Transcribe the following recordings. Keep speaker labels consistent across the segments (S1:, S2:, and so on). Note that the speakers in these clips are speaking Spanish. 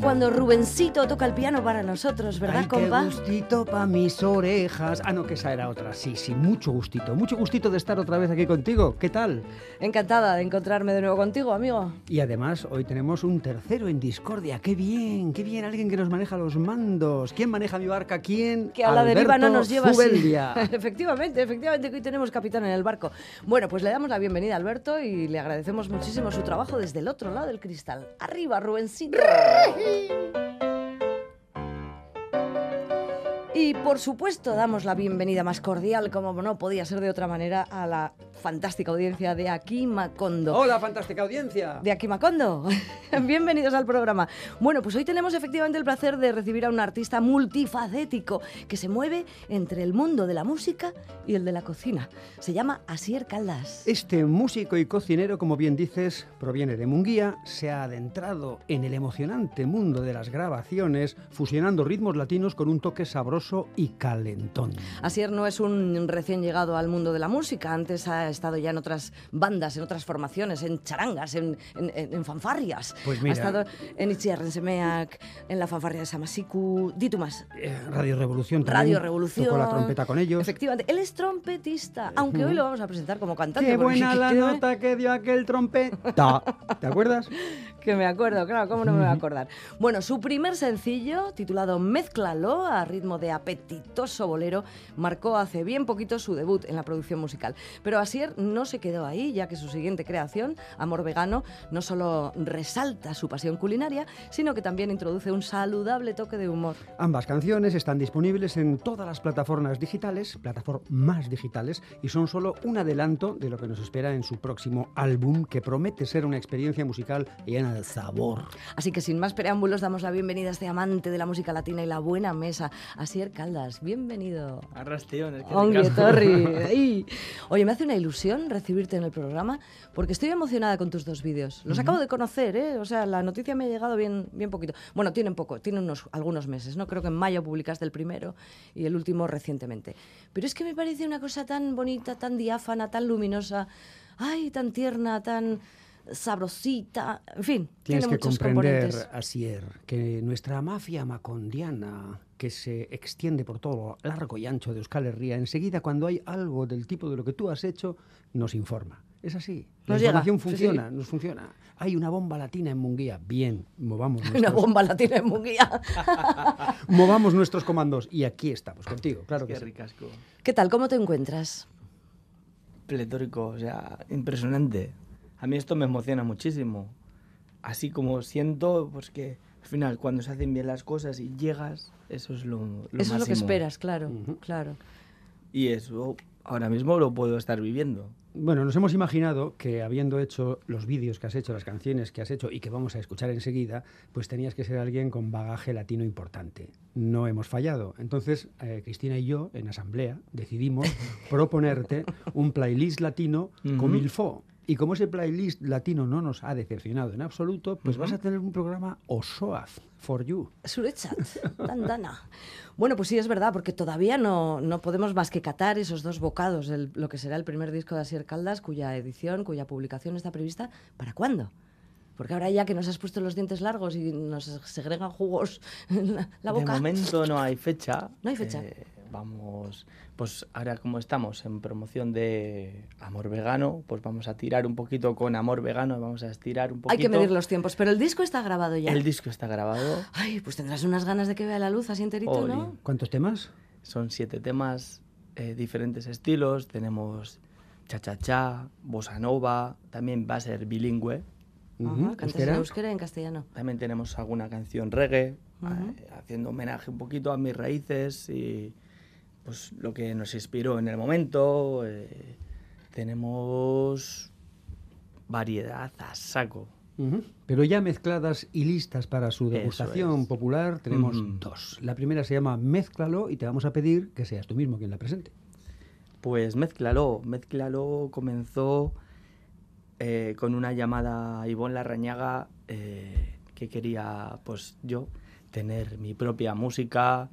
S1: Cuando Rubencito toca el piano para nosotros, ¿verdad,
S2: Ay,
S1: compa?
S2: Qué gustito pa' mis orejas. Ah, no, que esa era otra. Sí, sí, mucho gustito. Mucho gustito de estar otra vez aquí contigo. ¿Qué tal?
S1: Encantada de encontrarme de nuevo contigo, amigo.
S2: Y además, hoy tenemos un tercero en discordia. ¡Qué bien! ¡Qué bien! Alguien que nos maneja los mandos. ¿Quién maneja mi barca? ¿Quién?
S1: Que a la deriva no nos lleva así. Efectivamente, efectivamente que hoy tenemos capitán en el barco. Bueno, pues le damos la bienvenida a Alberto y le agradecemos muchísimo su trabajo desde el otro lado del cristal. Arriba, Rubencito. Y por supuesto damos la bienvenida más cordial, como no podía ser de otra manera, a la fantástica audiencia de Aquí Macondo.
S2: ¡Hola, fantástica audiencia!
S1: de aquí Macondo. Bienvenidos al programa. Bueno, pues hoy tenemos efectivamente el placer de recibir a un artista multifacético que se mueve entre el mundo de la música y el de la cocina. Se llama Asier Caldas.
S2: Este músico y cocinero, como bien dices, proviene de Munguía, se ha adentrado en el emocionante mundo de las grabaciones, fusionando ritmos latinos con un toque sabroso y calentón.
S1: Asier no es un recién llegado al mundo de la música, antes ha estado ya en otras bandas, en otras formaciones, en charangas, en, en- fanfarrias.
S2: Pues mira.
S1: Ha estado en Itziar, en Semeac, en la fanfarria de Samasiku, di tú más.
S2: Eh, Radio Revolución también.
S1: Radio Revolución.
S2: Tocó la trompeta con ellos.
S1: Efectivamente, él es trompetista, aunque hoy lo vamos a presentar como cantante.
S2: ¡Qué buena la nota que dio aquel trompeta! ¿Te acuerdas?
S1: Que me acuerdo, claro, ¿cómo no me voy a acordar? Bueno, su primer sencillo, titulado Mézclalo, a ritmo de apetitoso bolero, marcó hace bien poquito su debut en la producción musical. Pero Asier no se quedó ahí, ya que su siguiente creación, Amor Vegano, no solo resalta su pasión culinaria, sino que también introduce un saludable toque de humor.
S2: Ambas canciones están disponibles en todas las plataformas digitales, plataformas digitales, y son solo un adelanto de lo que nos espera en su próximo álbum, que promete ser una experiencia musical llena de sabor.
S1: Así que sin más preámbulos, damos la bienvenida a este amante de la música latina y la buena mesa, Asier Caldas. Bienvenido.
S3: Arrastiones. que
S1: Ongue
S3: ricasco.
S1: Torri. Oye, me hace una ilusión recibirte en el programa porque estoy emocionada con tus dos vídeos. Los acabo de conocer, ¿eh? O sea, la noticia me ha llegado bien, bien poquito. Bueno, tienen poco, tienen unos, algunos meses, ¿no? Creo que en mayo publicaste el primero y el último recientemente. Pero es que me parece una cosa tan bonita, tan diáfana, tan luminosa, ay, tan tierna, tan sabrosita, en fin,
S2: Tienes
S1: tiene
S2: que
S1: muchos
S2: comprender. Asier, que nuestra mafia macondiana, que se extiende por todo lo largo y ancho de Euskal Herria, enseguida cuando hay algo del tipo de lo que tú has hecho, nos informa. Es así. La
S1: llega,
S2: información
S1: sí,
S2: funciona, nos funciona. Hay una bomba latina en Munguía. Bien, movamos
S1: Una
S2: nuestros,
S1: bomba latina en Munguía.
S2: movamos nuestros comandos. Y aquí estamos, contigo, claro que
S3: Qué
S2: sí.
S3: ricasco.
S1: ¿Qué tal? ¿Cómo te encuentras?
S3: Pletórico, o sea, impresionante. A mí esto me emociona muchísimo. Así como siento, pues que al final cuando se hacen bien las cosas y llegas, eso es lo, lo
S1: Eso es lo que esperas, claro, claro.
S3: Y eso ahora mismo lo puedo estar viviendo.
S2: Bueno, nos hemos imaginado que habiendo hecho los vídeos que has hecho, las canciones que has hecho y que vamos a escuchar enseguida, pues tenías que ser alguien con bagaje latino importante. No hemos fallado. Entonces, eh, Cristina y yo, en asamblea, decidimos proponerte un playlist latino
S3: Ujú.
S2: con Milfo. Y como ese playlist latino no nos ha decepcionado en absoluto, pues vas a tener un programa Osoaz for you.
S1: Surechat, Dandana. Bueno, pues sí, es verdad, porque todavía no, no podemos más que catar esos dos bocados de lo que será el primer disco de Asier Caldas, cuya edición, cuya publicación está prevista. ¿Para cuándo? Porque ahora ya que nos has puesto los dientes largos y nos segregan jugos en la, la boca.
S3: De momento no hay fecha.
S1: No hay fecha.
S3: Eh, vamos, pues ahora como estamos en promoción de Amor Vegano, pues vamos a tirar un poquito con Amor Vegano, vamos a estirar un poquito.
S1: Hay que medir los tiempos, pero el disco está grabado ya.
S3: El disco está grabado.
S1: Ay, pues tendrás unas ganas de que vea la luz así enterito, ¿no?
S2: ¿Cuántos temas?
S3: Son siete temas, eh, diferentes estilos. Tenemos cha-cha-cha, bossa nova, también va a ser bilingüe.
S1: Ajá, cantas
S2: ¿euskera?
S1: en euskera y en castellano.
S3: También tenemos alguna canción reggae, eh, haciendo homenaje un poquito a mis raíces y pues lo que nos inspiró en el momento. eh, tenemos variedad a saco.
S2: Pero ya mezcladas y listas para su degustación popular, tenemos dos. La primera se llama Mézclalo y te vamos a pedir que seas tú mismo quien la presente.
S3: Pues Mézclalo, Mézclalo comenzó eh, con una llamada a Ivonne Larrañaga eh, que quería, pues yo, tener mi propia música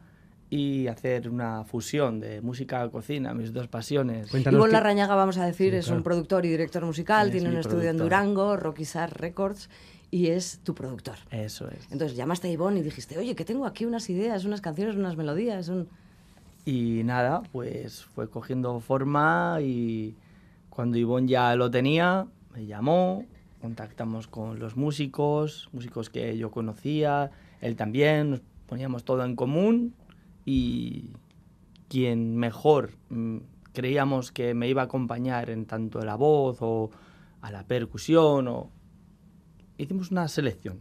S3: y hacer una fusión de música cocina, mis dos pasiones.
S2: Cuéntanos
S1: Ivonne Larrañaga, vamos a decir,
S2: Sí,
S1: es
S2: claro.
S1: un productor y director musical,
S3: Es
S1: tiene un
S3: mi
S1: estudio en
S3: productor.
S1: Durango, Rocky Sar Records, y es tu productor.
S3: Eso es.
S1: Entonces llamaste a Ivonne y dijiste, oye, que tengo aquí unas ideas, unas canciones, unas melodías, un...
S3: Y nada, pues fue cogiendo forma y cuando Ivonne ya lo tenía, me llamó, contactamos con los músicos, músicos que yo conocía, él también, nos poníamos todo en común y quien mejor mm, creíamos que me iba a acompañar en tanto a la voz o a la percusión o hicimos una selección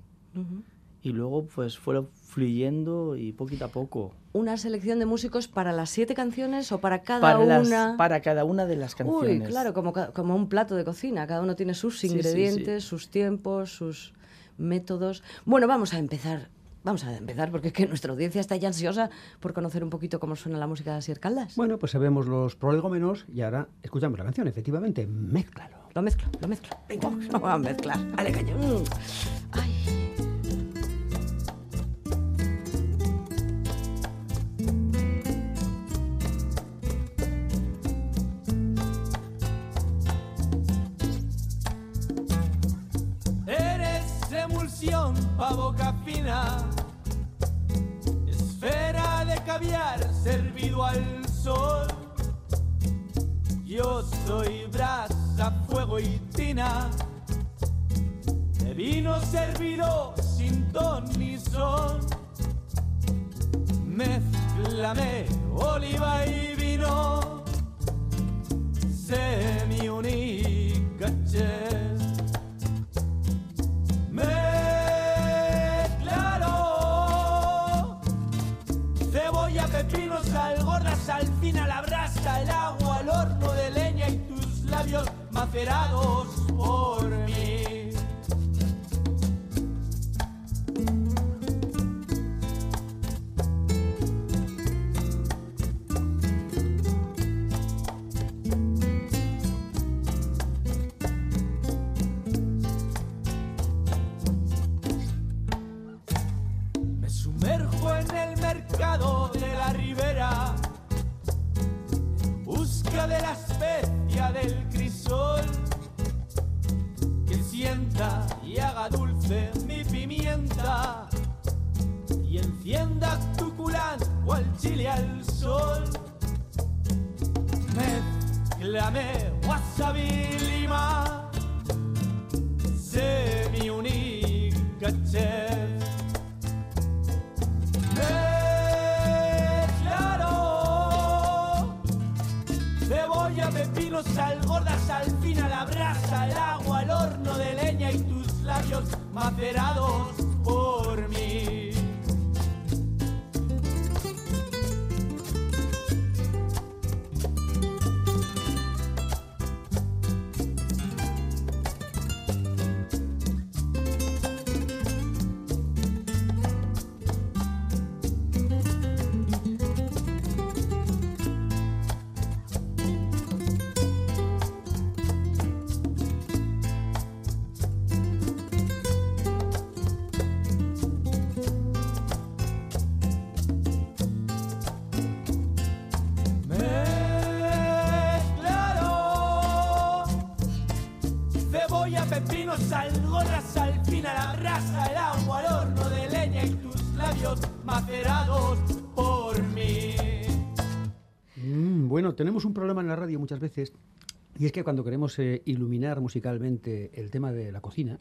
S3: y luego pues fue fluyendo y poquito a poco
S1: una selección de músicos para las siete canciones o para cada
S3: para, las-
S1: una.
S3: para cada una de las canciones.
S1: Uy, claro, como, como un plato de cocina. Cada uno tiene sus
S3: Sí, sí,
S1: ingredientes,
S3: sí.
S1: sus tiempos, sus métodos. Bueno, vamos a empezar. Vamos a empezar porque es que nuestra audiencia está ya ansiosa por conocer un poquito cómo suena la música de Asier Caldas.
S2: Bueno, pues sabemos los prolegómenos y ahora escuchamos la canción, efectivamente, mézclalo.
S1: Lo mezclo, lo mezclo. Venga, vamos a mezclar. Vale, caño. Mm. Ay.
S4: Caviar servido al sol. Yo soy brasa, fuego y tina, de vino servido sin ton ni son. Mezclame oliva y vino, macerados pepino, sal, gorda, sal fina, la brasa, el agua, el horno de leña y tus labios macerados por mí.
S2: Mm, bueno, tenemos un problema en la radio muchas veces y es que cuando queremos eh, iluminar musicalmente el tema de la cocina,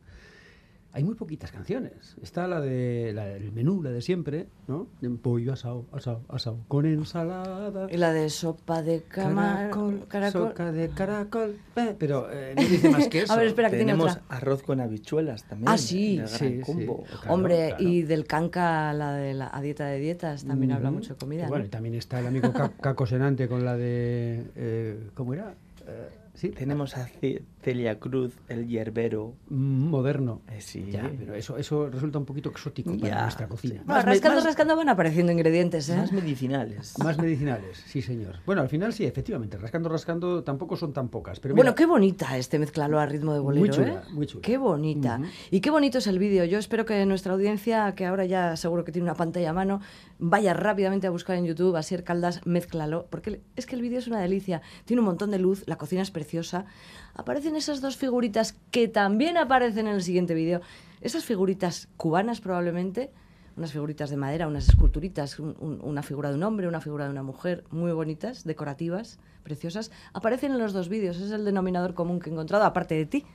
S2: hay muy poquitas canciones. Está la de la del menú, la de siempre, ¿no? Pollo asado, asado, asado, con ensalada.
S1: Y la de sopa de camarón.
S2: Caracol, soca de caracol. eh, Pero eh, no dice más que eso.
S1: A ver, espera, que tiene
S3: Tenemos
S1: otra.
S3: arroz con habichuelas también.
S1: Ah, sí.
S2: Sí, sí. Claro,
S1: Hombre,
S2: claro.
S1: y del canca, la de la a dieta de dietas, también habla mucho de comida.
S2: Y bueno,
S1: ¿no?
S2: y también está el amigo Ca- Caco Senante con la de. eh, ¿Cómo era? eh, sí,
S3: Tenemos a Ce- Celia Cruz, el hierbero.
S2: mm, moderno.
S3: Eh, sí.
S2: Ya, pero eso, eso resulta un poquito exótico para nuestra cocina.
S1: Bueno, rascando,
S3: más-
S1: rascando van apareciendo ingredientes, ¿eh?
S3: Más medicinales.
S2: Más medicinales, sí, señor. Bueno, al final sí, efectivamente, rascando, rascando tampoco son tan pocas. Pero
S1: Bueno, qué bonita este mezclalo a ritmo de bolero,
S2: Muy chula,
S1: ¿eh?
S2: muy chula.
S1: Qué bonita. Y qué bonito es el vídeo. Yo espero que nuestra audiencia, que ahora ya seguro que tiene una pantalla a mano, vaya rápidamente a buscar en YouTube Asier Caldas Mezclalo, porque es que el vídeo es una delicia. Tiene un montón de luz, la cocina es preciosa. Aparecen esas dos figuritas que también aparecen en el siguiente vídeo. Esas figuritas cubanas probablemente, unas figuritas de madera, unas esculturitas, un- un- una figura de un hombre, una figura de una mujer, muy bonitas, decorativas, preciosas, aparecen en los dos vídeos. Es el denominador común que he encontrado, aparte de ti.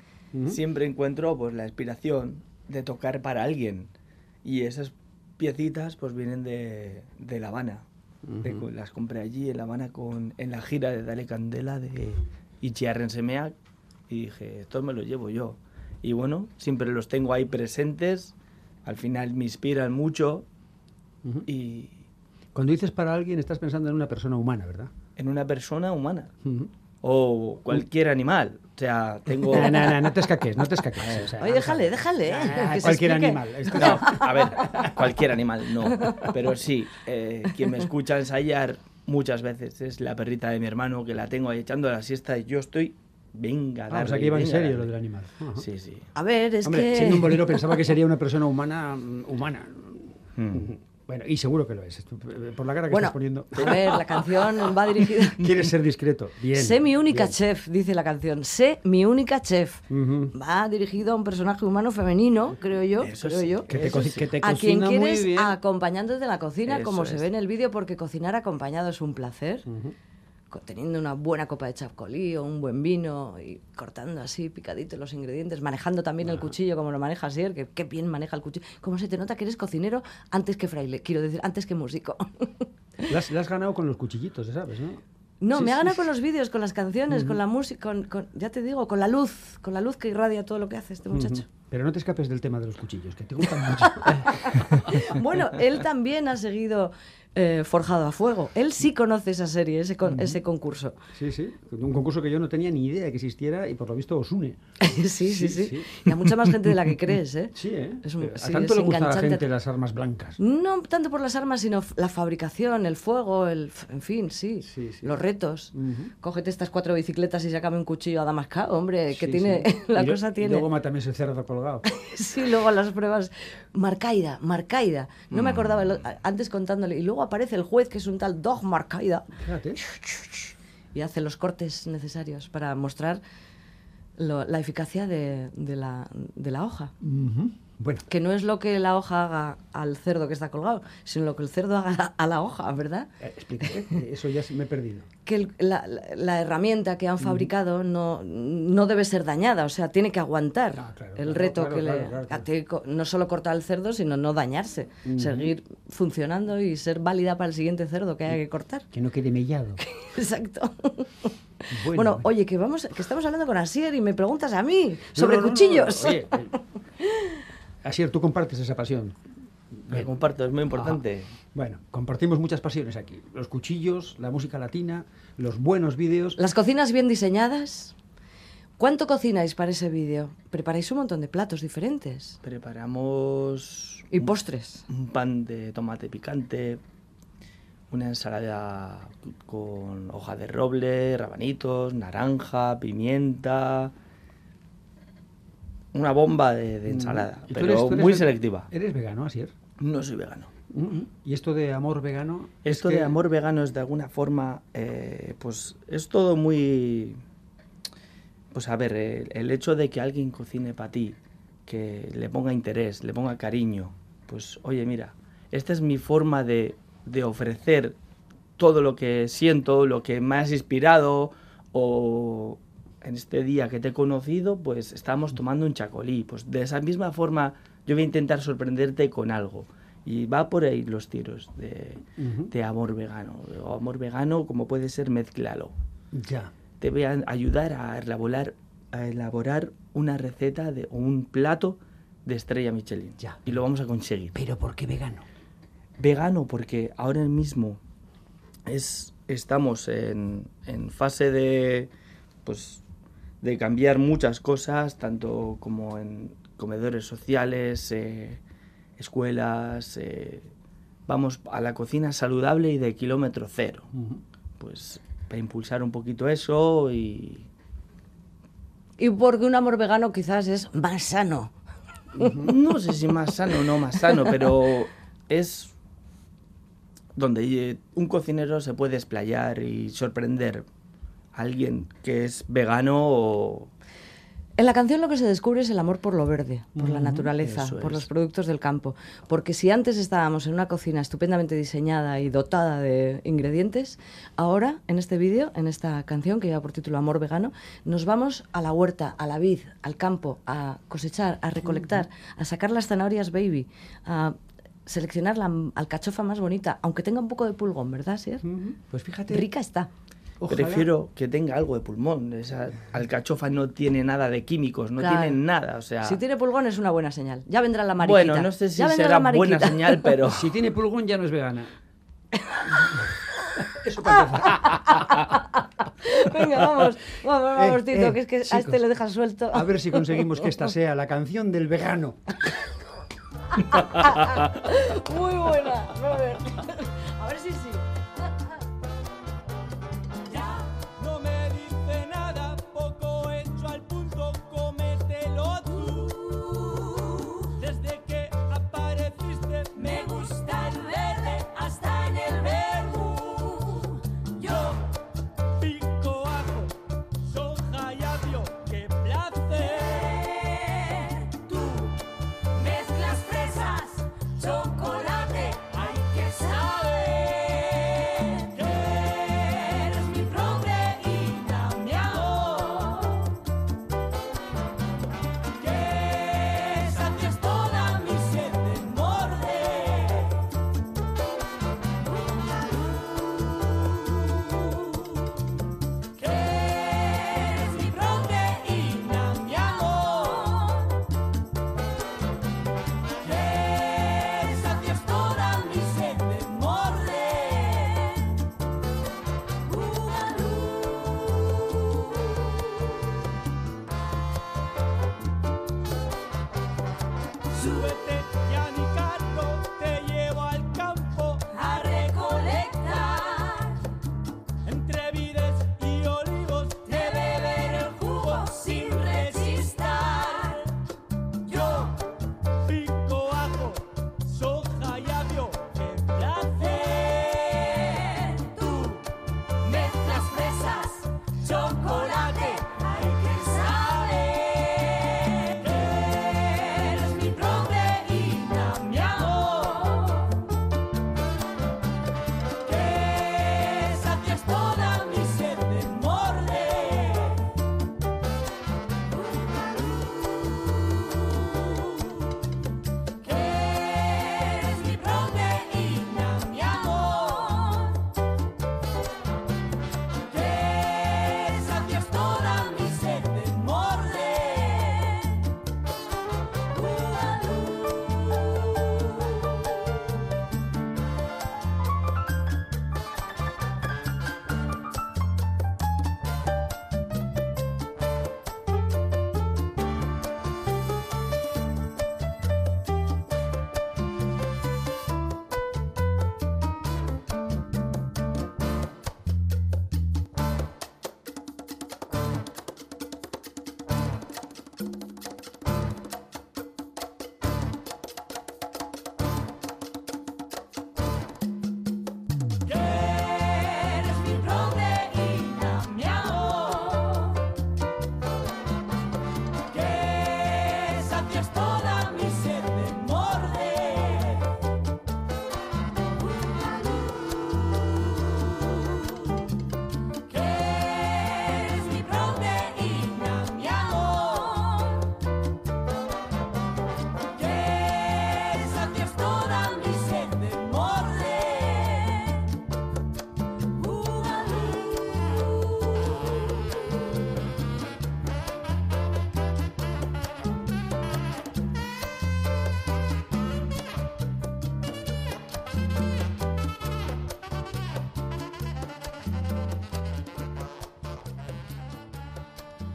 S3: Siempre encuentro pues la inspiración de tocar para alguien. Y esas piecitas pues vienen de, de La Habana. De las compré allí en La Habana con, en la gira de Dale Candela de Ichiarren Semeak. Y dije, esto me lo llevo yo. Y bueno, siempre los tengo ahí presentes. Al final me inspiran mucho.
S2: Ujú.
S3: Y
S2: Cuando dices para alguien, estás pensando en una persona humana, ¿verdad?
S3: en una persona humana.
S2: Ujú.
S3: O cualquier animal. O sea, tengo...
S2: No, no, no, no te escaques, no te escaques. o sea,
S1: Oye, déjale, déjale.
S2: Ah,
S1: se
S2: cualquier animal.
S3: No, a ver, cualquier animal, no. Pero sí, eh, quien me escucha ensayar muchas veces es la perrita de mi hermano, que la tengo ahí echando la siesta y yo estoy, venga,
S2: Ah, o sea que iba en serio
S3: darle.
S2: lo del animal. Ajá.
S3: Sí, sí.
S1: A ver, es
S2: Hombre,
S1: que...
S2: siendo un bolero pensaba que sería una persona humana, mm, humana.
S3: Mm.
S2: Bueno, y seguro que lo es. Por la cara que
S1: Bueno,
S2: estás poniendo.
S1: a ver, la canción va dirigida...
S2: Quieres ser discreto. Bien.
S1: sé mi única
S2: bien.
S1: chef, dice la canción. Sé mi única chef.
S2: Ujú.
S1: Va dirigido a un personaje humano femenino, creo yo.
S3: Eso
S1: creo
S3: sí.
S1: yo.
S2: Que te,
S3: Eso
S2: co-
S3: sí.
S2: que te
S1: A quien
S2: cocina
S1: quieres
S2: bien.
S1: acompañándote de la cocina,
S3: Eso
S1: como se
S3: es.
S1: ve en el vídeo, porque cocinar acompañado es un placer.
S2: Ujú.
S1: Co- Teniendo una buena copa de chapcolí o un buen vino y cortando así picaditos los ingredientes, manejando también el cuchillo como lo maneja Sier, que qué bien maneja el cuchillo. ¿Cómo se te nota que eres cocinero antes que fraile? Quiero decir, antes que músico.
S2: La has, ganado con los cuchillitos, ¿sabes? ¿no?
S1: No,
S2: Sí,
S1: me ha ganado
S2: sí.
S1: con los vídeos, con las canciones, con la música, con, con- ya te digo, con la luz, con la luz que irradia todo lo que hace este muchacho.
S2: Pero no te escapes del tema de los cuchillos, que te gustan mucho.
S1: Bueno, él también ha seguido eh, Forjado a Fuego. Él sí conoce esa serie, ese, con- ese concurso.
S2: Sí, sí. Un concurso que yo no tenía ni idea de que existiera y por lo visto os une.
S1: sí, sí, sí,
S2: Sí, sí.
S1: Y a mucha más gente de la que crees, ¿eh?
S2: Sí, ¿eh?
S1: Es un-
S2: Pero
S1: sí,
S2: a tanto
S1: es
S2: le gusta a la gente las armas blancas.
S1: No tanto por las armas, sino la fabricación, el fuego, el, en fin, sí, los retos.
S2: Ujú.
S1: Cógete estas cuatro bicicletas y sácame un cuchillo a damascado, hombre, que tiene, la
S2: Y lo-
S1: cosa
S2: y
S1: tiene.
S2: luego mátame ese cerdo colgado.
S1: Sí, luego las pruebas. Marcaida, Marcaida. No
S2: Mm.
S1: me acordaba el- antes contándole. Y luego aparece el juez, que es un tal Dog Marcaida,
S2: Fíjate.
S1: y hace los cortes necesarios para mostrar lo- la eficacia de, de la, de la hoja.
S2: Bueno,
S1: Que no es lo que la hoja haga al cerdo que está colgado, sino lo que el cerdo haga a la hoja, ¿verdad?
S2: eh, explícate. Eso ya me he perdido.
S1: que el- la, herramienta que han fabricado no, no debe ser dañada, o sea, tiene que aguantar
S2: Ah, claro,
S1: el reto
S2: claro,
S1: que le... no solo cortar el cerdo, sino no dañarse, seguir funcionando y ser válida para el siguiente cerdo que haya que cortar.
S2: Que no quede mellado.
S1: Exacto.
S2: Bueno,
S1: Bueno, oye, que vamos, que estamos hablando con Asier y me preguntas a mí sobre
S2: no, no, no,
S1: cuchillos.
S2: Oye, eh, Asier, tú compartes esa pasión.
S3: Me comparto, es muy importante.
S2: Bueno, compartimos muchas pasiones aquí. Los cuchillos, la música latina, los buenos vídeos.
S1: Las cocinas bien diseñadas. ¿Cuánto cocináis para ese vídeo? Preparáis un montón de platos diferentes.
S3: Preparamos
S1: Y postres.
S3: un pan de tomate picante, una ensalada con hoja de roble, rabanitos, naranja, pimienta. Una bomba de, de ensalada,
S2: Mm. ¿Y tú
S3: pero
S2: eres- tú eres
S3: muy selectiva.
S2: ¿Eres vegano, Asier?
S3: No soy vegano.
S2: Mm, ¿Y esto de amor vegano? es
S3: Esto
S2: que-
S3: de amor vegano es de alguna forma, eh, pues es todo muy... Pues a ver, el, el hecho de que alguien cocine para ti, que le ponga interés, le ponga cariño, pues oye, mira, esta es mi forma de, de ofrecer todo lo que siento, lo que me has inspirado, o en este día que te he conocido, pues estamos tomando un chacolí. Pues de esa misma forma yo voy a intentar sorprenderte con algo. Y va por ahí los tiros de, de amor vegano. O amor vegano como puede ser mezclalo.
S2: Ya.
S3: Te voy a ayudar a elaborar, a elaborar una receta de o un plato de estrella Michelin.
S2: Ya.
S3: Y lo vamos a conseguir.
S2: ¿Pero por qué vegano?
S3: Vegano porque ahora mismo es, estamos en, en fase de, pues de cambiar muchas cosas, tanto como en comedores sociales, eh, escuelas. eh, vamos a la cocina saludable y de kilómetro cero. Pues para impulsar un poquito eso y
S1: Y porque un amor vegano quizás es más sano.
S3: no sé si más sano o no más sano, pero es donde eh, un cocinero se puede explayar y sorprender alguien que es vegano o
S1: En la canción lo que se descubre es el amor por lo verde, por la naturaleza, por
S3: es.
S1: los productos del campo. Porque si antes estábamos en una cocina estupendamente diseñada y dotada de ingredientes, ahora en este vídeo, en esta canción que lleva por título Amor Vegano, nos vamos a la huerta, a la vid, al campo, a cosechar, a recolectar, a sacar las zanahorias baby, a seleccionar la alcachofa más bonita, aunque tenga un poco de pulgón, ¿verdad, Sier?
S2: Pues fíjate.
S1: Rica está.
S2: Ojalá-
S3: prefiero que tenga algo de pulmón. Esa alcachofa no tiene nada de químicos, no
S1: Claro.
S3: tiene nada, o sea...
S1: Si tiene pulgón es una buena señal. Ya vendrá la mariquita.
S3: bueno, no sé si será buena señal, pero...
S2: Si tiene pulgón ya no es vegana. Eso para.
S1: Venga, vamos, vamos, vamos,
S2: Eh,
S1: Tito,
S2: eh,
S1: que es que a
S2: chicos,
S1: este le dejas suelto.
S2: A ver si conseguimos que esta sea la canción del vegano.
S1: Muy buena, Robert.
S4: Súbete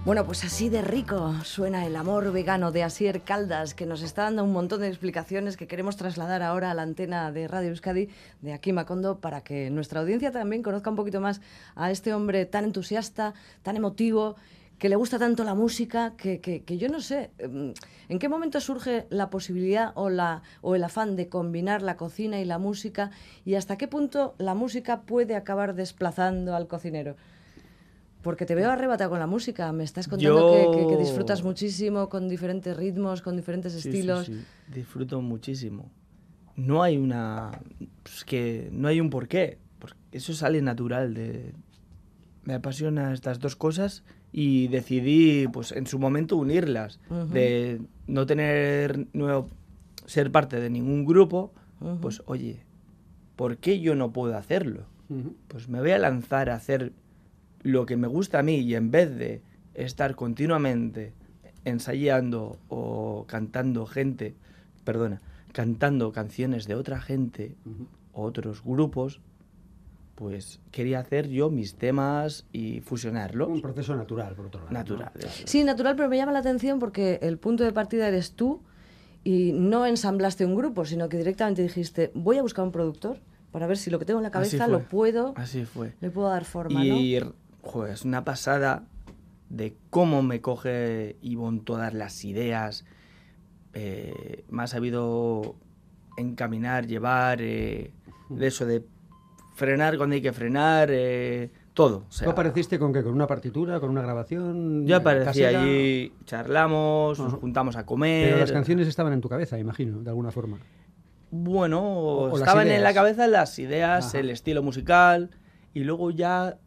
S1: Bueno, pues así de rico suena el amor vegano de Asier Caldas, que nos está dando un montón de explicaciones que queremos trasladar ahora a la antena de Radio Euskadi de aquí Macondo para que nuestra audiencia también conozca un poquito más a este hombre tan entusiasta, tan emotivo, que le gusta tanto la música, que, que- yo no sé, em, ¿en qué momento surge la posibilidad o, la, o el afán de combinar la cocina y la música y hasta qué punto la música puede acabar desplazando al cocinero? Porque te veo arrebatado con la música. Me estás contando que- que, que
S3: Yo-
S1: disfrutas muchísimo con diferentes ritmos, con diferentes
S3: Sí,
S1: estilos.
S3: sí, Disfruto muchísimo. No hay una. pues que no hay un porqué. Porque eso sale natural de. Me apasionan estas dos cosas y decidí, pues en su momento, unirlas. De no tener. No ser parte de ningún grupo. Pues oye, ¿por qué yo no puedo hacerlo? Pues me voy a lanzar a hacer lo que me gusta a mí y en vez de estar continuamente ensayando o cantando gente, perdona, cantando canciones de otra gente, otros grupos, pues quería hacer yo mis temas y fusionarlos.
S2: Un proceso natural, por otro lado.
S3: Natural.
S1: Sí, natural, pero me llama la atención porque el punto de partida eres tú y no ensamblaste un grupo, sino que directamente dijiste, voy a buscar un productor para ver si lo que tengo en la
S3: Así
S1: cabeza
S3: fue.
S1: lo puedo,
S3: Así fue.
S1: le puedo dar forma,
S3: Y,
S1: ¿no?
S3: Joder, es una pasada de cómo me coge Ivonne todas las ideas. Eh, me ha sabido encaminar, llevar, eh, de eso de frenar cuando hay que frenar, eh, todo. O sea,
S2: ¿Tú apareciste con qué? ¿Con una partitura? ¿Con una grabación?
S3: yo aparecí
S2: casera?
S3: allí, charlamos, nos juntamos a comer.
S2: Pero las canciones estaban en tu cabeza, imagino, de alguna forma.
S3: Bueno,
S2: o las
S3: estaban en la cabeza las ideas,
S2: Ajá.
S3: el estilo musical, y luego ya,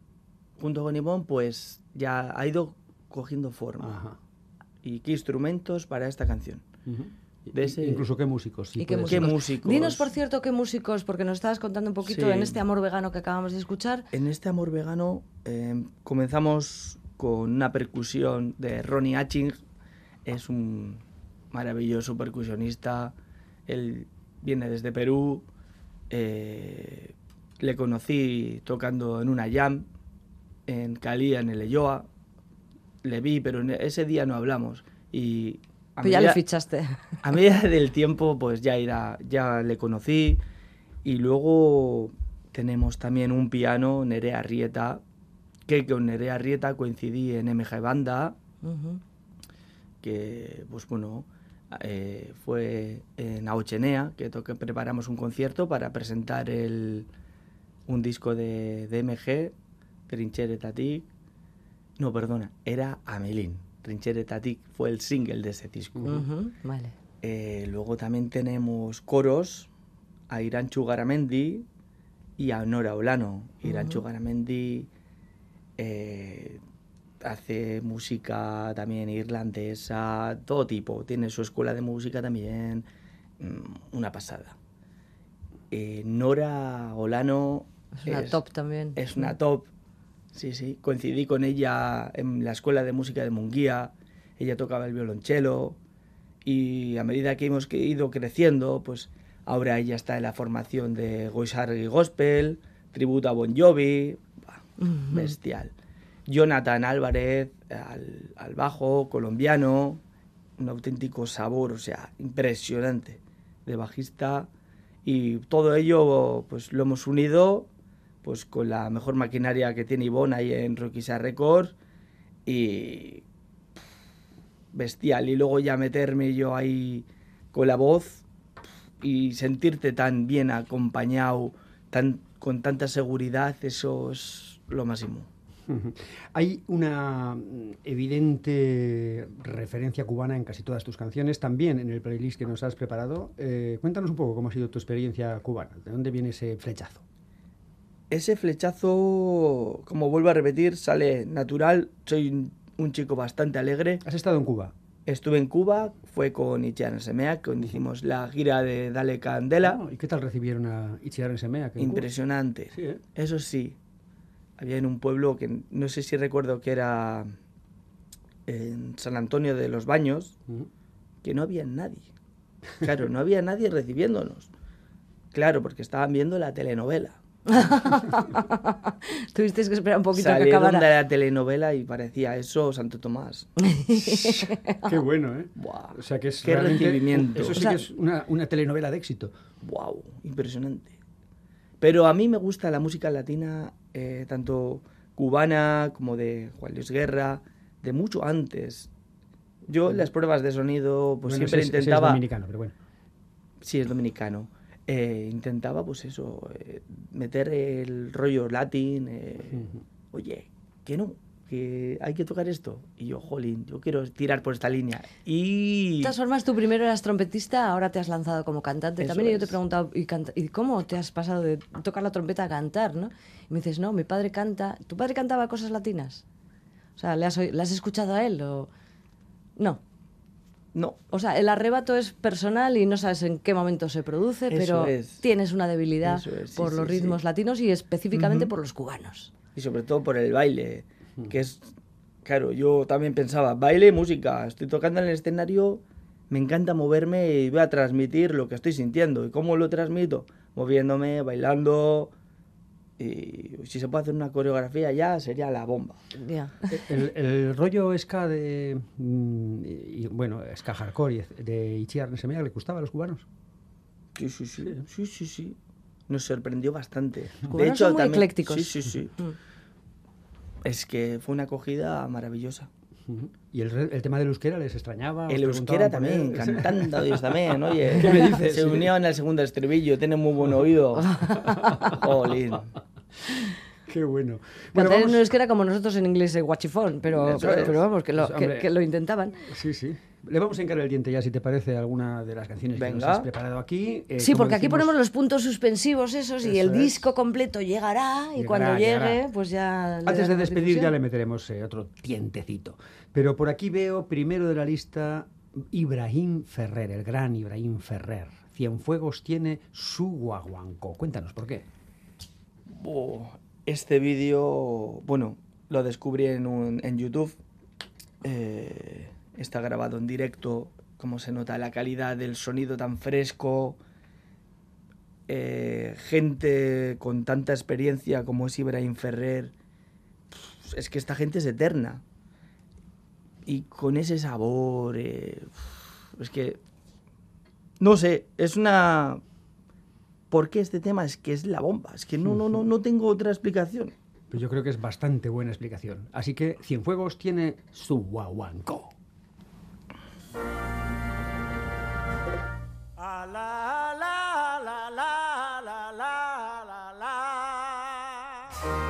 S3: junto con Ivonne, pues ya ha ido cogiendo forma.
S2: Ajá.
S3: ¿Y qué instrumentos para esta canción? De ese-
S2: Incluso qué músicos. sí
S1: ¿Y qué
S2: puede
S3: ¿Qué
S2: ser.
S3: músicos?
S1: Dinos, por cierto, qué músicos, porque nos estabas contando un poquito
S3: Sí.
S1: en este amor vegano que acabamos de escuchar.
S3: En este amor vegano eh, comenzamos con una percusión de Ronnie Hatching. Es un maravilloso percusionista. Él viene desde Perú. Eh, le conocí tocando en una jam en Cali, en el Elloa. Le vi, pero en ese día no hablamos. Y a
S1: Pero ya le
S3: medida-
S1: fichaste.
S3: a medida del tiempo, pues ya era, ya le conocí. Y luego tenemos también un piano, Nerea Rieta, que con Nerea Rieta coincidí en MG Banda,
S1: Ujú.
S3: que pues bueno, eh, fue en Aochenea, que preparamos un concierto para presentar el, un disco de, de MG, Trinchere Tatic. No, perdona, era Amelín. Trinchere Tatic fue el single de ese disco.
S1: Vale.
S3: Eh, luego también tenemos coros a Iranchu Garamendi y a Nora Olano. Iranchu Garamendi eh, hace música también irlandesa, todo tipo. Tiene su escuela de música también. mm, Una pasada. Eh, Nora Olano
S1: Es una top también.
S3: es una top. Sí, sí. Coincidí con ella en la escuela de música de Munguía. Ella tocaba el violonchelo. Y a medida que hemos ido creciendo, pues ahora ella está en la formación de Goisarri Gospel, tributo a Bon Jovi. Bestial. Jonathan Álvarez al, al bajo, colombiano. Un auténtico sabor, o sea, impresionante de bajista. Y todo ello, pues lo hemos unido pues con la mejor maquinaria que tiene Ivonne ahí en Roquisa Records y bestial y luego ya meterme yo ahí con la voz y sentirte tan bien acompañado tan con tanta seguridad eso es lo máximo.
S2: Hay una mm, evidente referencia cubana en casi todas tus canciones, también en el playlist que nos has preparado. Eh, cuéntanos un poco cómo ha sido tu experiencia cubana, de dónde viene ese flechazo.
S3: Ese flechazo como vuelvo a repetir sale natural soy un, chico bastante alegre
S2: ¿Has estado en Cuba?
S3: estuve en Cuba fue con Ichiran Semea cuando hicimos la gira de Dale Candela
S2: Oh, ¿Y qué tal recibieron a Ichiran Semea?
S3: Impresionante.
S2: Sí, ¿eh?
S3: Eso sí. Había en un pueblo que no sé si recuerdo que era en San Antonio de los Baños, que no había nadie. Claro, no había nadie recibiéndonos. Claro, porque estaban viendo la telenovela.
S1: Tuvisteis que esperar un poquito a que
S3: Salieron
S1: acabara.
S3: de la telenovela y parecía eso Santo Tomás.
S2: Qué bueno, ¿eh?
S3: Buah,
S2: O sea que es
S3: qué recibimiento.
S2: Eso sí
S1: O sea-
S2: que es una, una telenovela de éxito.
S3: wow, impresionante. Pero a mí me gusta la música latina, eh, tanto cubana como de Juan Luis Guerra, de mucho antes. Yo en las pruebas de sonido, pues
S2: Bueno,
S3: siempre
S2: ese es- ese es
S3: intentaba...
S2: dominicano, pero bueno.
S3: Sí, es dominicano. Eh, intentaba, pues eso, eh, meter el rollo latín. eh. Oye, que no, que hay que tocar esto. Y yo, jolín, yo quiero tirar por esta línea. Y...
S1: De todas formas, tú primero eras trompetista, ahora te has lanzado como cantante
S3: Eso
S1: también. Y yo te he
S3: es.
S1: preguntado, ¿y, canta- ¿y cómo te has pasado de tocar la trompeta a cantar? ¿no? Y me dices, no, mi padre canta. ¿Tu padre cantaba cosas latinas? O sea, ¿le has, ¿le has escuchado a él? O... No.
S3: No,
S1: O sea, el arrebato es personal y no sabes en qué momento se produce,
S3: Eso
S1: pero
S3: es.
S1: tienes una debilidad
S3: Eso es, sí,
S1: por
S3: sí,
S1: los
S3: sí.
S1: ritmos latinos y específicamente por los cubanos.
S3: y sobre todo por el baile, que es... Claro, yo también pensaba, baile, música, estoy tocando en el escenario, me encanta moverme y voy a transmitir lo que estoy sintiendo. ¿Y cómo lo transmito? Moviéndome, bailando... Y si se puede hacer una coreografía ya sería la bomba.
S2: El, el rollo ska de. mm, y, bueno, ska hardcore y de Ichiar Nesemea le gustaba a los cubanos.
S3: Sí, sí, sí, sí, sí, sí. Nos sorprendió bastante.
S1: cubanos son muy eclécticos.
S3: Sí, sí, sí.
S1: Mm.
S3: Es que fue una acogida maravillosa.
S2: Y el, re- el tema del euskera les extrañaba.
S3: El euskera también,
S2: él.
S3: cantando Dios también, oye.
S2: ¿Qué me dices?
S3: Se unió en el segundo estribillo, tiene muy buen oído. Jolín.
S2: Qué bueno. Bueno,
S1: Cantar en
S2: vamos-
S1: euskera como nosotros en inglés de guachifón, pero, pero,
S3: es.
S1: pero vamos, que lo,
S2: Pues,
S1: que-
S2: hombre.
S1: que lo intentaban.
S2: Sí, sí. Le vamos a encarar el diente ya, si te parece, alguna de las canciones que nos has preparado aquí. Eh,
S1: Sí, porque aquí ponemos los puntos suspensivos esos y
S2: Eso
S1: el
S2: es.
S1: disco completo llegará y
S2: Llegará,
S1: cuando llegue,
S2: llegará.
S1: pues ya...
S2: Antes de despedir
S1: difusión.
S2: ya le meteremos eh, otro tientecito. Pero por aquí veo primero de la lista Ibrahim Ferrer, el gran Ibrahim Ferrer. Cienfuegos tiene su guaguancó. Cuéntanos, ¿por qué?
S3: Oh, este vídeo, bueno, lo descubrí en, YouTube. Eh, está grabado en directo, como se nota la calidad del sonido tan fresco. Eh, gente con tanta experiencia como es Ibrahim Ferrer. Es que esta gente es eterna. Y con ese sabor, eh, es que... No sé, es una ¿Por qué este tema? Es que es la bomba. Es que no, no, no, no tengo otra explicación.
S2: Pues yo creo que es bastante buena explicación. Así que Cienfuegos tiene su guaguancó.
S5: A la la la la la la la la.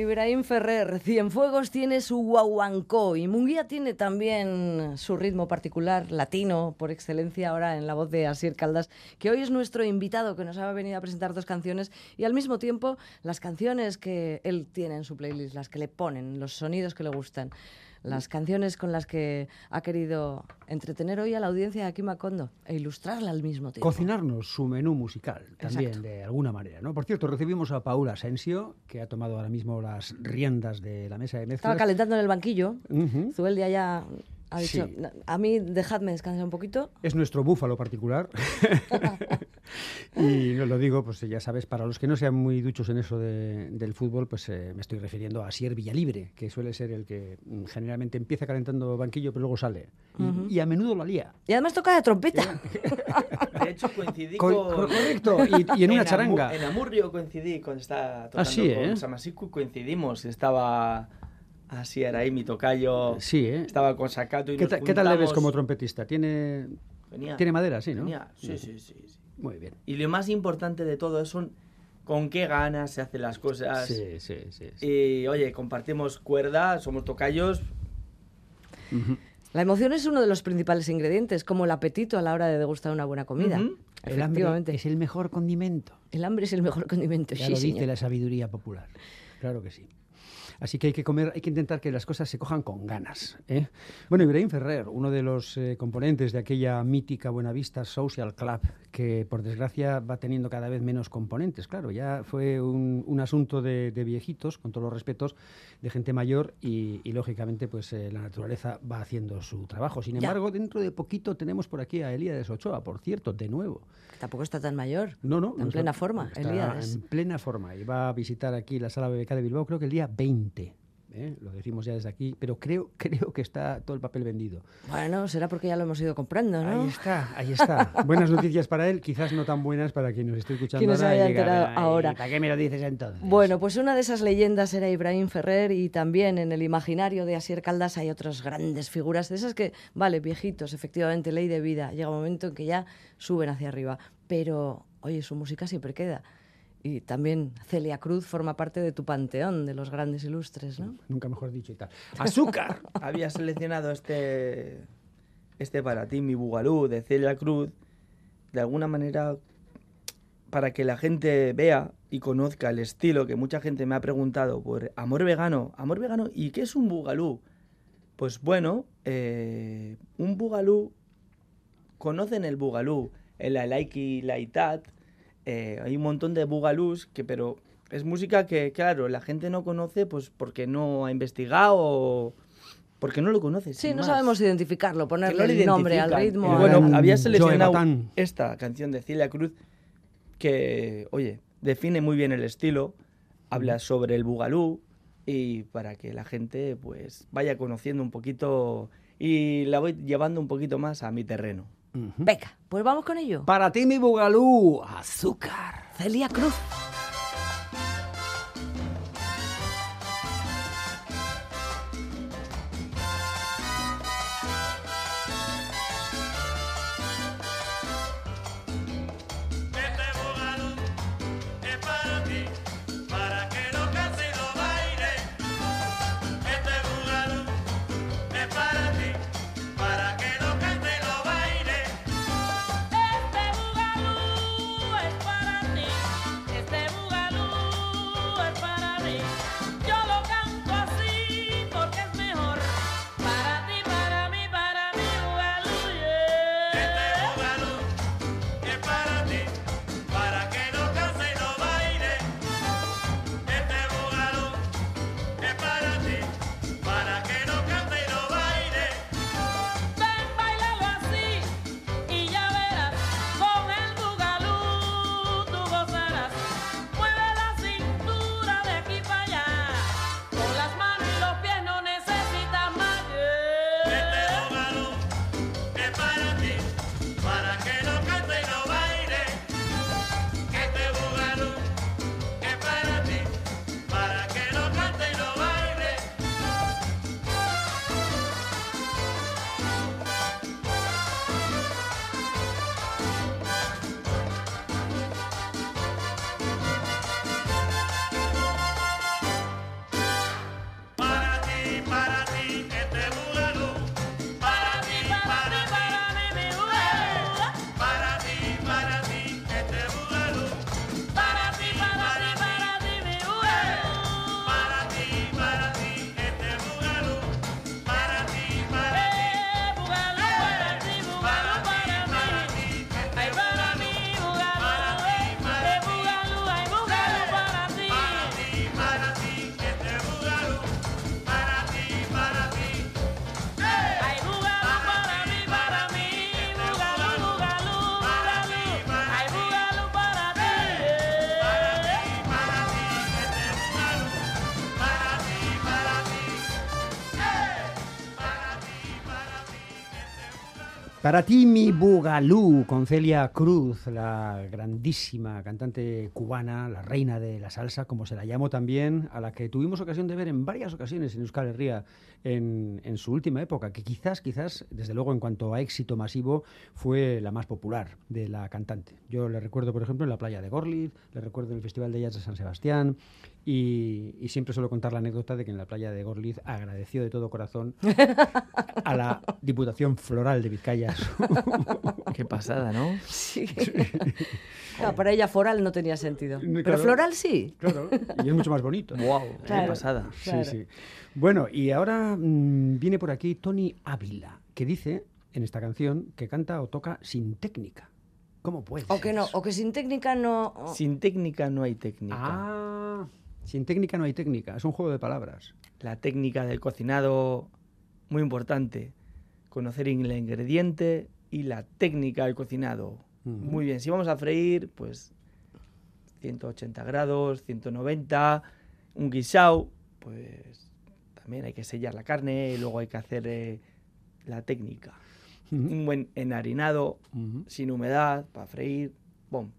S1: Ibrahim Ferrer, Cienfuegos tiene su guaguancó y Munguía tiene también su ritmo particular, latino por excelencia, ahora en la voz de Asier Caldas, que hoy es nuestro invitado que nos ha venido a presentar dos canciones y al mismo tiempo las canciones que él tiene en su playlist, las que le ponen, los sonidos que le gustan las canciones con las que ha querido entretener hoy a la audiencia de aquí Macondo e ilustrarla al mismo tiempo.
S2: Cocinarnos su menú musical también, de alguna manera. ¿no? Por cierto, recibimos a Paula Asensio, que ha tomado ahora mismo las riendas de la mesa de mezclas.
S1: Estaba calentando en el banquillo.
S2: Ujú.
S1: Zubeldia ya ha dicho,
S2: Sí.
S1: "Na- a mí dejadme descansar un poquito.
S2: Es nuestro búfalo particular. y no lo digo, pues ya sabes, para los que no sean muy duchos en eso de- del fútbol, pues eh, me estoy refiriendo a Sier Villalibre, que suele ser el que mm, generalmente empieza calentando banquillo, pero luego sale. Y- y, a menudo la lía.
S1: Y además toca de trompeta.
S3: De hecho, coincidí
S2: Co-
S3: con...
S2: correcto, y, y en una
S3: Amu-
S2: charanga.
S3: en Amurrio coincidí con esta tocando
S2: sí, ¿eh?
S3: con Samasiku coincidimos. Estaba así era ahí mi tocayo.
S2: Sí, ¿eh?
S3: Estaba con Sakato y
S2: ¿Qué,
S3: nos
S2: qué tal le ves como trompetista? ¿Tiene,
S3: Venía-
S2: tiene madera, sí, no?
S3: Sí, sí, sí, sí.
S2: Muy bien.
S3: Y lo más importante de todo es son con qué ganas se hacen las cosas.
S2: Sí, sí, sí. sí.
S3: Y oye, compartimos cuerda, somos tocayos.
S1: La emoción es uno de los principales ingredientes, como el apetito a la hora de degustar una buena comida.
S3: Ujú.
S2: El hambre
S1: Efectivamente.
S2: es el mejor condimento.
S1: El hambre es el mejor condimento,
S2: Ya
S1: sí,
S2: lo dice
S1: señor.
S2: la sabiduría popular. Claro que sí. Así que hay que comer, hay que intentar que las cosas se cojan con ganas. ¿eh? Bueno, Ibrahim Ferrer, uno de los eh, componentes de aquella mítica Buenavista Social Club, que por desgracia va teniendo cada vez menos componentes. Claro, ya fue un, un asunto de, de viejitos, con todos los respetos, de gente mayor y, y, lógicamente pues eh, la naturaleza va haciendo su trabajo. Sin
S1: Ya.
S2: embargo, dentro de poquito tenemos por aquí a Elías Ochoa, por cierto, de nuevo.
S1: Tampoco está tan mayor.
S2: No, no.
S1: En plena forma,
S2: está
S1: Elías.
S2: En plena forma. Y va a visitar aquí la sala BBK de Bilbao, creo que el día 20. ¿Eh? Lo decimos ya desde aquí, pero creo, creo que está todo el papel vendido.
S1: Bueno, será porque ya lo hemos ido comprando, ¿no?
S2: Ahí está, ahí está. Buenas noticias para él, quizás no tan buenas para quien nos esté escuchando
S1: Quien no se
S2: ahora y
S1: haya enterado
S2: "Ay,
S1: ahora".
S2: ¿Para qué me lo dices entonces?
S1: Bueno, pues una de esas leyendas era Ibrahim Ferrer y también en el imaginario de Asier Caldas hay otras grandes figuras, de esas que, vale, viejitos, efectivamente, ley de vida, llega un momento en que ya suben hacia arriba, pero, oye, su música siempre queda. Y también Celia Cruz forma parte de tu panteón de los grandes ilustres, ¿no?
S2: Nunca mejor dicho y tal. ¡Azúcar!
S3: Había seleccionado este, este para ti, mi Bugalú, de Celia Cruz, de alguna manera para que la gente vea y conozca el estilo que mucha gente me ha preguntado por amor vegano. Amor vegano, ¿y qué es un bugalú? Pues bueno, eh, un bugalú, conocen el bugalú, el Alaiki Laitat, eh, hay un montón de bugalús, que, pero es música que, claro, la gente no conoce pues porque no ha investigado o porque no lo conoce.
S1: Sí, no
S3: más.
S1: sabemos identificarlo, ponerle
S3: no
S1: el nombre al ritmo.
S3: Y bueno,
S1: al-
S3: había seleccionado esta canción de Celia Cruz que, oye, define muy bien el estilo, habla sobre el bugalú y para que la gente pues vaya conociendo un poquito y la voy llevando un poquito más a mi terreno.
S2: Ujú.
S1: Venga, pues vamos con ello.
S2: Para ti, mi bugalú, azúcar.
S1: Celia Cruz.
S6: Para ti,
S2: mi Bugalú, con Celia Cruz, la grandísima cantante cubana, la reina de la salsa, como se la llamo también, a la que tuvimos ocasión de ver en varias ocasiones en Euskal Herria en, en su última época, que quizás, quizás, desde luego, en cuanto a éxito masivo, fue la más popular de la cantante. Yo le recuerdo, por ejemplo, en la playa de Gorlitz, le recuerdo en el Festival de Jazz de San Sebastián, y, y siempre suelo contar la anécdota de que en la playa de Gorlitz agradeció de todo corazón a la Diputación Floral de Vizcaya
S3: Qué pasada, ¿no?
S1: Sí. Claro, para ella foral no tenía sentido. Pero floral sí.
S2: Claro, y es mucho más bonito.
S3: Wow,
S1: Claro.
S3: qué pasada.
S1: Claro.
S2: Sí, sí. Bueno, y ahora mm, viene por aquí Tony Ávila, que dice en esta canción que canta o toca sin técnica. ¿Cómo puede
S1: O
S2: ser
S1: que no,
S2: eso?
S1: o que sin técnica no.
S3: Sin técnica no hay técnica.
S2: Ah, sin técnica no hay técnica. Es un juego de palabras.
S3: La técnica del cocinado, muy importante. Conocer el ingrediente y la técnica del cocinado. Muy bien, si vamos a freír, pues 180 grados, 190, un guisao, pues también hay que sellar la carne y luego hay que hacer eh, la técnica. Un buen enharinado, sin humedad, para freír, ¡bom!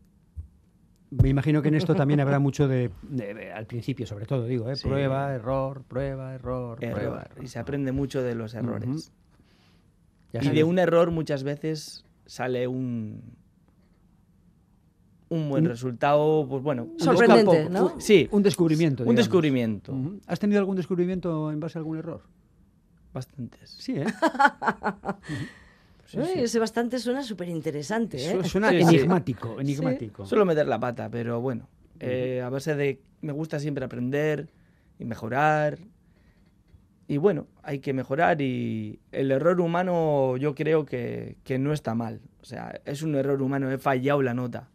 S2: Me imagino que en esto también habrá mucho de, de- de- al principio, sobre todo, digo, ¿eh?
S3: Sí.
S2: prueba, error, prueba, error, prueba.
S3: Error.
S2: error.
S3: Y se aprende mucho de los errores.
S2: Ya
S3: Y
S2: sabes-
S3: de un error muchas veces sale un un buen resultado, pues bueno,
S1: Sorprendente. ¿no?
S3: Sí,
S2: un descubrimiento.
S3: un descubrimiento.
S2: ¿Has tenido algún descubrimiento en base a algún error?
S3: Bastantes.
S2: Sí, ¿eh?
S3: Sí, sí.
S1: Ese bastante suena súper interesante, ¿eh?
S2: Su- Suena
S3: Sí, sí.
S2: enigmático, enigmático.
S3: Suelo meter la pata, pero bueno, eh, a base de me gusta siempre aprender y mejorar. Y bueno, hay que mejorar y el error humano yo creo que, que no está mal. O sea, es un error humano, he fallado la nota,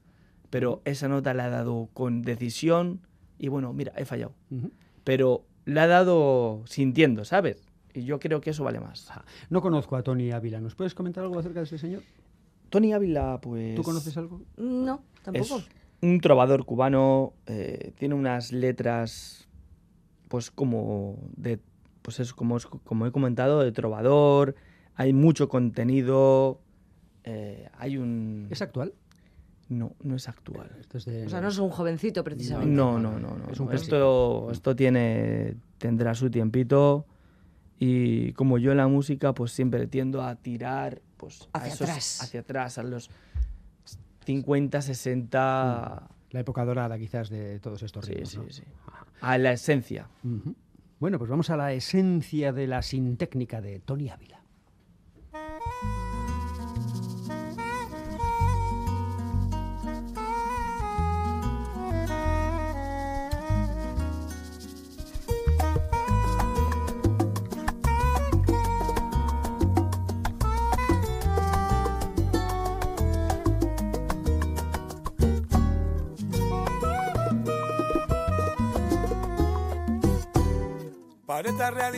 S3: pero esa nota la he dado con decisión y bueno, mira, he fallado.
S2: Ujú.
S3: Pero la he dado sintiendo, ¿sabes? Y yo creo que eso vale más.
S2: No conozco a Tony Ávila. ¿Nos puedes comentar algo acerca de ese señor?
S3: Tony Ávila, pues...
S2: ¿Tú conoces algo?
S1: No, tampoco.
S3: Es un trovador cubano, eh, tiene unas letras, pues como de, pues es como, como he comentado, de trovador, hay mucho contenido, eh, hay un...
S2: ¿Es actual?
S3: No, no es actual.
S2: Esto es de-
S1: O sea, no es un jovencito precisamente.
S3: No, no, no, no.
S2: Es un
S3: no. Esto, esto tiene, tendrá su tiempito y como yo en la música, pues siempre tiendo a tirar, pues a
S1: Hacia
S3: esos-
S1: atrás.
S3: hacia atrás, a los 50, 60...
S2: La época dorada quizás de todos estos
S3: Sí,
S2: ritmos.
S3: sí,
S2: ¿no?
S3: sí. A la esencia.
S2: Bueno, pues vamos a la esencia de la sin técnica de Tony Ávila.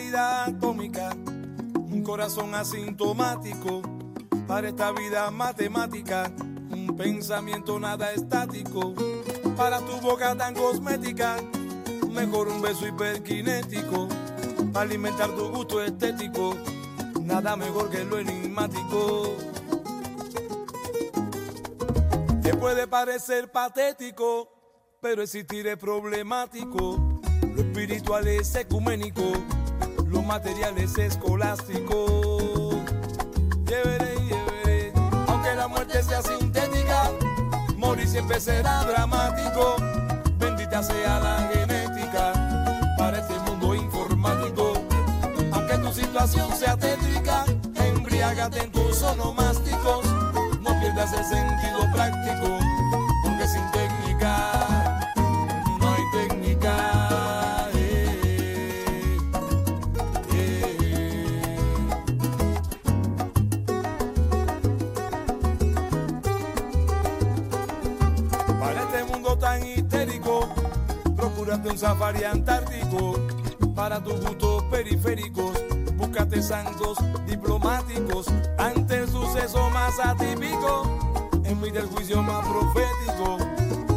S7: Atómica, un corazón asintomático. Para esta vida matemática, un pensamiento nada estático. Para tu boca tan cosmética, mejor un beso hiperkinético. Para alimentar tu gusto estético, nada mejor que lo enigmático. Te puede parecer patético, pero existir es problemático. Lo espiritual es ecuménico, lo material es escolástico. Llévere, llévere, aunque la muerte sea sintética, morir siempre será dramático. Bendita sea la genética para este mundo informático. Aunque tu situación sea tétrica, embriágate en tus onomásticos. No pierdas el sentido práctico, porque sin técnica un safari antártico. Para tus gustos periféricos, búscate santos diplomáticos. Ante el suceso más atípico, emite el juicio más profético.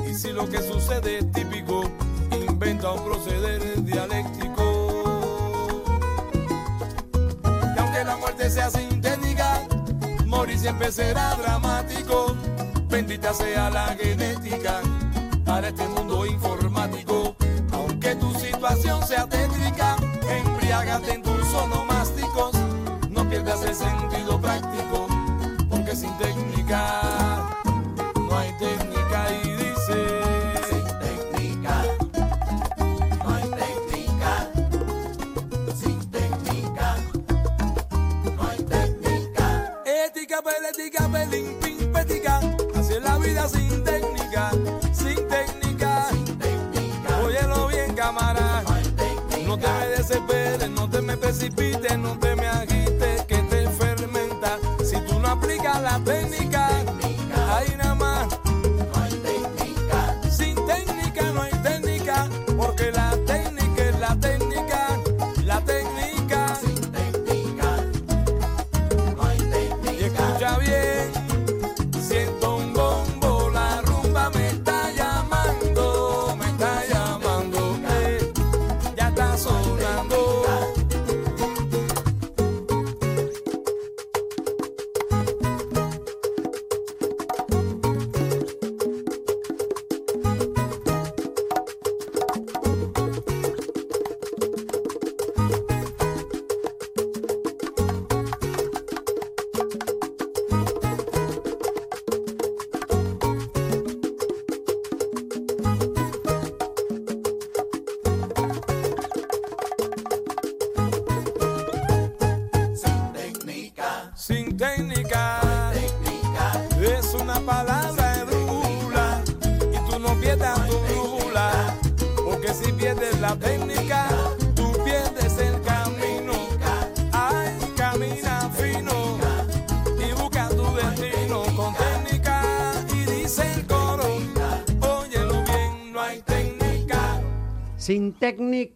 S7: Y si lo que sucede es típico, inventa un proceder dialéctico. Y aunque la muerte sea sintética, morir siempre será dramático. Bendita sea la genética para este mundo informático. Situación sea tétrica, embriágate en tus onomásticos. No pierdas el sentido práctico, porque sin técnica no hay técnica y dice. Sin técnica no hay técnica. Sin técnica no hay técnica. Ética, pelética, pelín, pin, pética. Así es la vida sin me precipites, no te me agites, que te fermenta. Si tú no aplicas la técnica,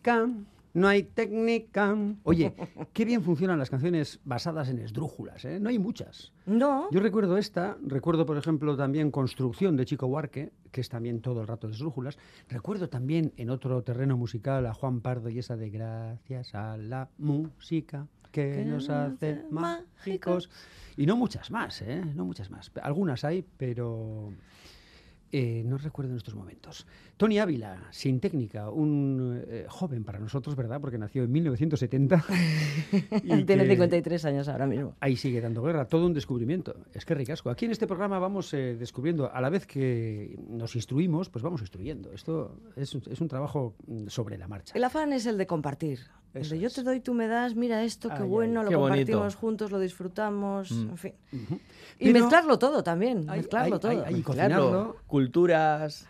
S7: técnica, no hay técnica.
S2: Oye, qué bien funcionan las canciones basadas en esdrújulas, ¿eh? No hay muchas.
S1: No.
S2: Yo recuerdo esta, recuerdo por ejemplo también Construcción de Chico Huarque, que es también todo el rato de esdrújulas. Recuerdo también en otro terreno musical a Juan Pardo y esa de Gracias a la música que,
S1: Que
S2: nos hace
S1: hace
S2: mágicos. Y no muchas más, ¿eh? No muchas más. Algunas hay, pero eh, no recuerdo en estos momentos. Tony Ávila, sin técnica, un eh, joven para nosotros, ¿verdad? Porque nació en 1970. y
S1: Tiene
S2: que
S1: 53 años ahora mismo.
S2: Ahí sigue dando guerra, todo un descubrimiento. Es que ricasco. Aquí en este programa vamos eh, descubriendo, a la vez que nos instruimos, pues vamos instruyendo. Esto es, un- es un trabajo mm, sobre la marcha.
S1: El afán es el de compartir.
S2: Eso
S1: de yo
S2: es.
S1: te doy, tú me das, mira esto, qué
S2: Ay, ay,
S1: bueno, lo
S3: qué bonito.
S1: compartimos juntos, lo disfrutamos,
S3: Mm.
S1: en fin. Y
S2: Pero
S1: mezclarlo todo también,
S2: hay-
S1: mezclarlo
S2: hay-
S1: todo.
S2: hay- hay- Y cocinarlo.
S3: culturas.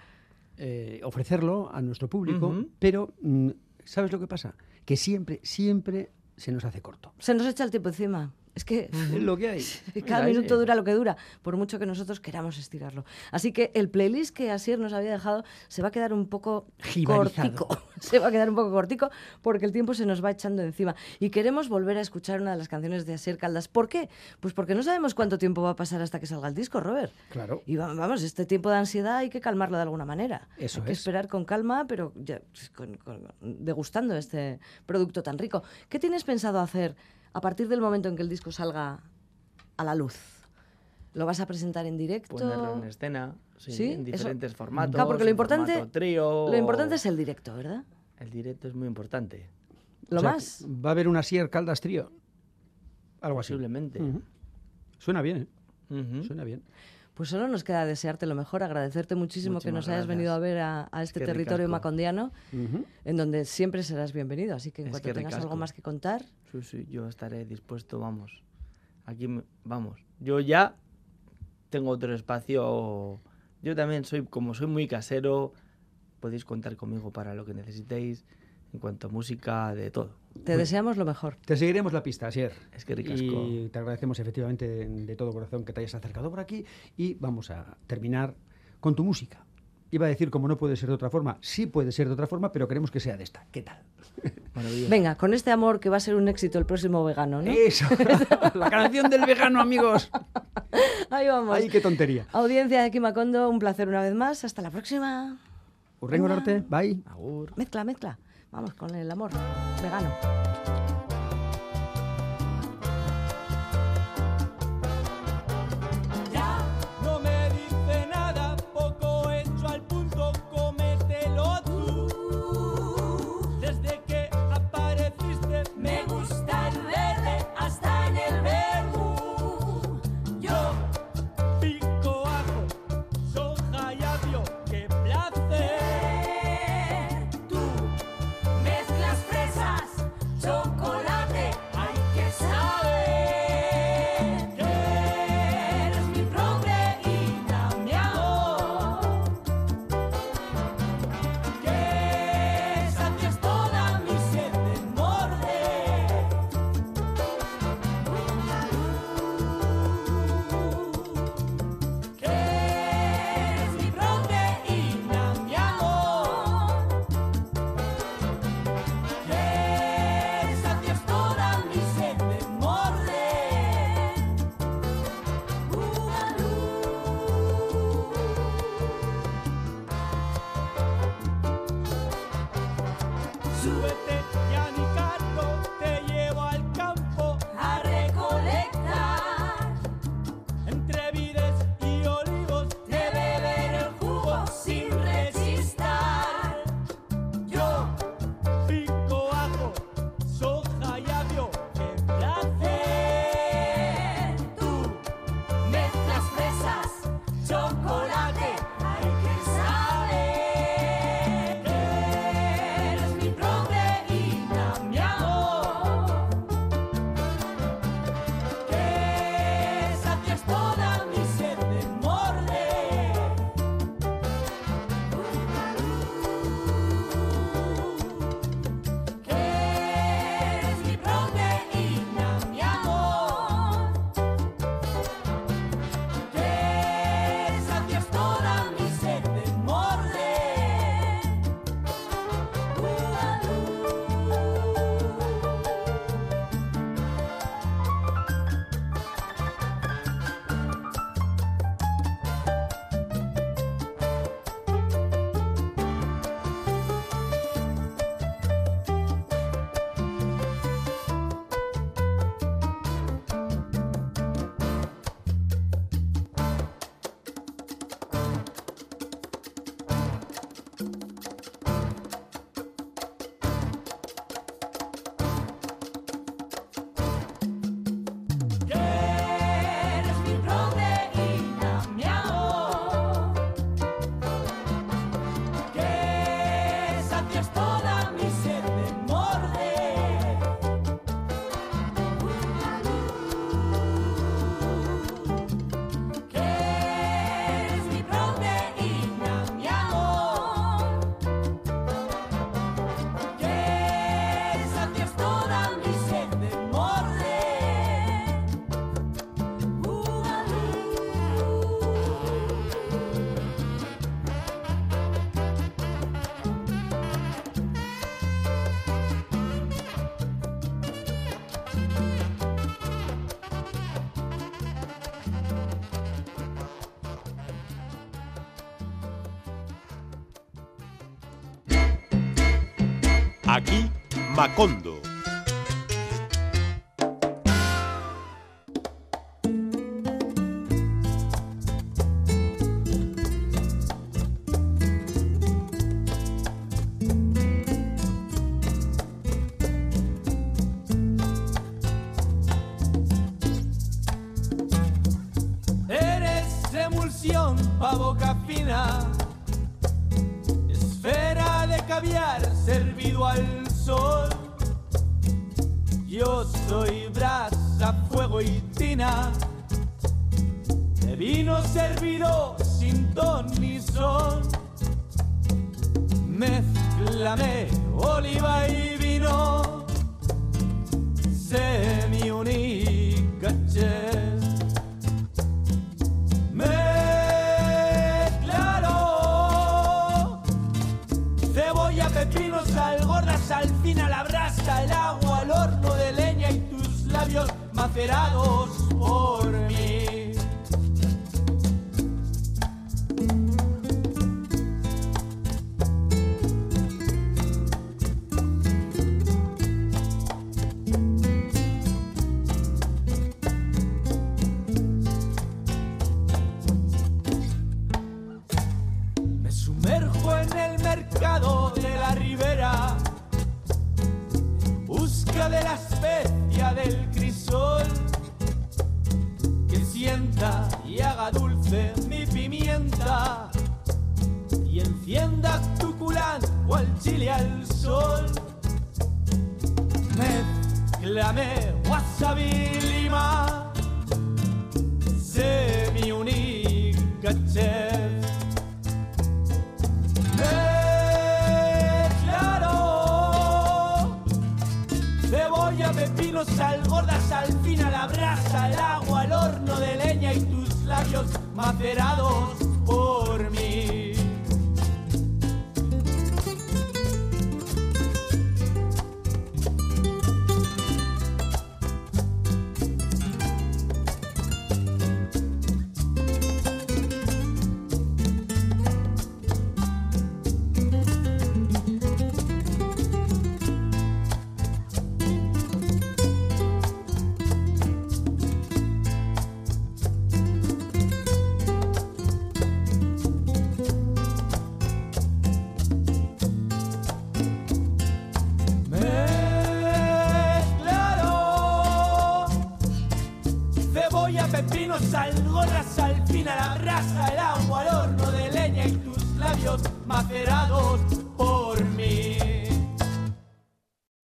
S2: eh, ofrecerlo a nuestro público, pero mm, ¿sabes lo que pasa? Que siempre, siempre se nos hace corto.
S1: Se nos echa el tiempo encima. Es que
S2: lo que hay.
S1: cada
S3: Mira,
S1: minuto dura lo que dura, por mucho que nosotros queramos estirarlo. Así que el playlist que Asier nos había dejado se va a quedar un poco
S2: Jibarizado.
S1: cortico. Se va a quedar un poco cortico porque el tiempo se nos va echando encima. Y queremos volver a escuchar una de las canciones de Asier Caldas. ¿Por qué? Pues porque no sabemos cuánto tiempo va a pasar hasta que salga el disco, Robert.
S2: Claro.
S1: Y va- vamos, este tiempo de ansiedad hay que calmarlo de alguna manera.
S2: Eso
S1: hay que
S2: es.
S1: esperar con calma, pero ya, con- con- degustando este producto tan rico. ¿Qué tienes pensado hacer a partir del momento en que el disco salga a la luz? ¿Lo vas a presentar en directo?
S3: Ponerlo en escena, sí,
S1: ¿Sí?
S3: en
S1: Eso-
S3: diferentes formatos.
S1: Claro, porque lo
S3: en
S1: importante,
S3: trío,
S1: lo importante es el directo, ¿verdad?
S3: El directo es muy importante,
S1: Lo
S2: O sea,
S1: más.
S2: Va a haber una Sier Caldas trío. Algo así.
S3: posiblemente.
S2: Suena bien, ¿eh? Suena bien.
S1: Pues solo nos queda desearte lo mejor, agradecerte muchísimo que nos hayas venido a ver a, a este
S3: que
S1: territorio macondiano, en donde siempre serás bienvenido. Así que en
S3: Es
S1: cuanto
S3: que
S1: tengas algo más que contar,
S3: Sí, sí, yo estaré dispuesto, vamos. Aquí, me- vamos. Yo ya tengo otro espacio. Yo también soy, como soy muy casero, podéis contar conmigo para lo que necesitéis en cuanto a música, de todo.
S1: Te deseamos lo mejor.
S2: Te seguiremos la pista, Asier.
S3: Es que ricasco.
S2: Y te agradecemos efectivamente de, de todo corazón que te hayas acercado por aquí y vamos a terminar con tu música. Iba a decir como no puede ser de otra forma, sí puede ser de otra forma, pero queremos que sea de esta. ¿Qué tal?
S1: Venga, con este amor que va a ser un éxito el próximo vegano, ¿no?
S2: Eso, la canción del vegano, amigos.
S1: Ahí vamos.
S2: Ay, qué tontería.
S1: Audiencia de Kimacondo, un placer una vez más. Hasta la próxima.
S2: Urrengo arte, bye.
S3: Agur.
S1: Mezcla, mezcla. Vamos con el amor vegano.
S4: Aquí, Macondo.